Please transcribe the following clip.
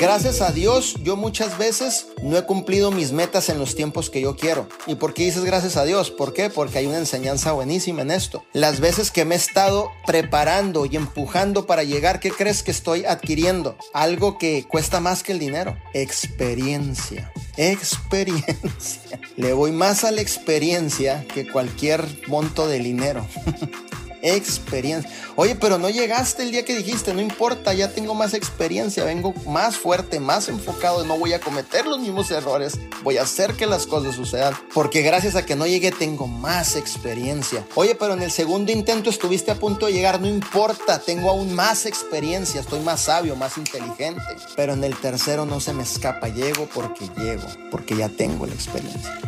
Gracias a Dios, yo muchas veces no he cumplido mis metas en los tiempos que yo quiero. ¿Y por qué dices gracias a Dios? ¿Por qué? Porque hay una enseñanza buenísima en esto. Las veces que me he estado preparando y empujando para llegar, ¿qué crees que estoy adquiriendo? Algo que cuesta más que el dinero. Experiencia. Experiencia. Le voy más a la experiencia que cualquier monto de dinero. experiencia. Oye, pero no llegaste el día que dijiste, no importa, ya tengo más experiencia, vengo más fuerte, más enfocado, no voy a cometer los mismos errores, voy a hacer que las cosas sucedan, porque gracias a que no llegué tengo más experiencia. Oye, pero en el segundo intento estuviste a punto de llegar, no importa, tengo aún más experiencia, estoy más sabio, más inteligente, pero en el tercero no se me escapa, llego porque llego, porque ya tengo la experiencia.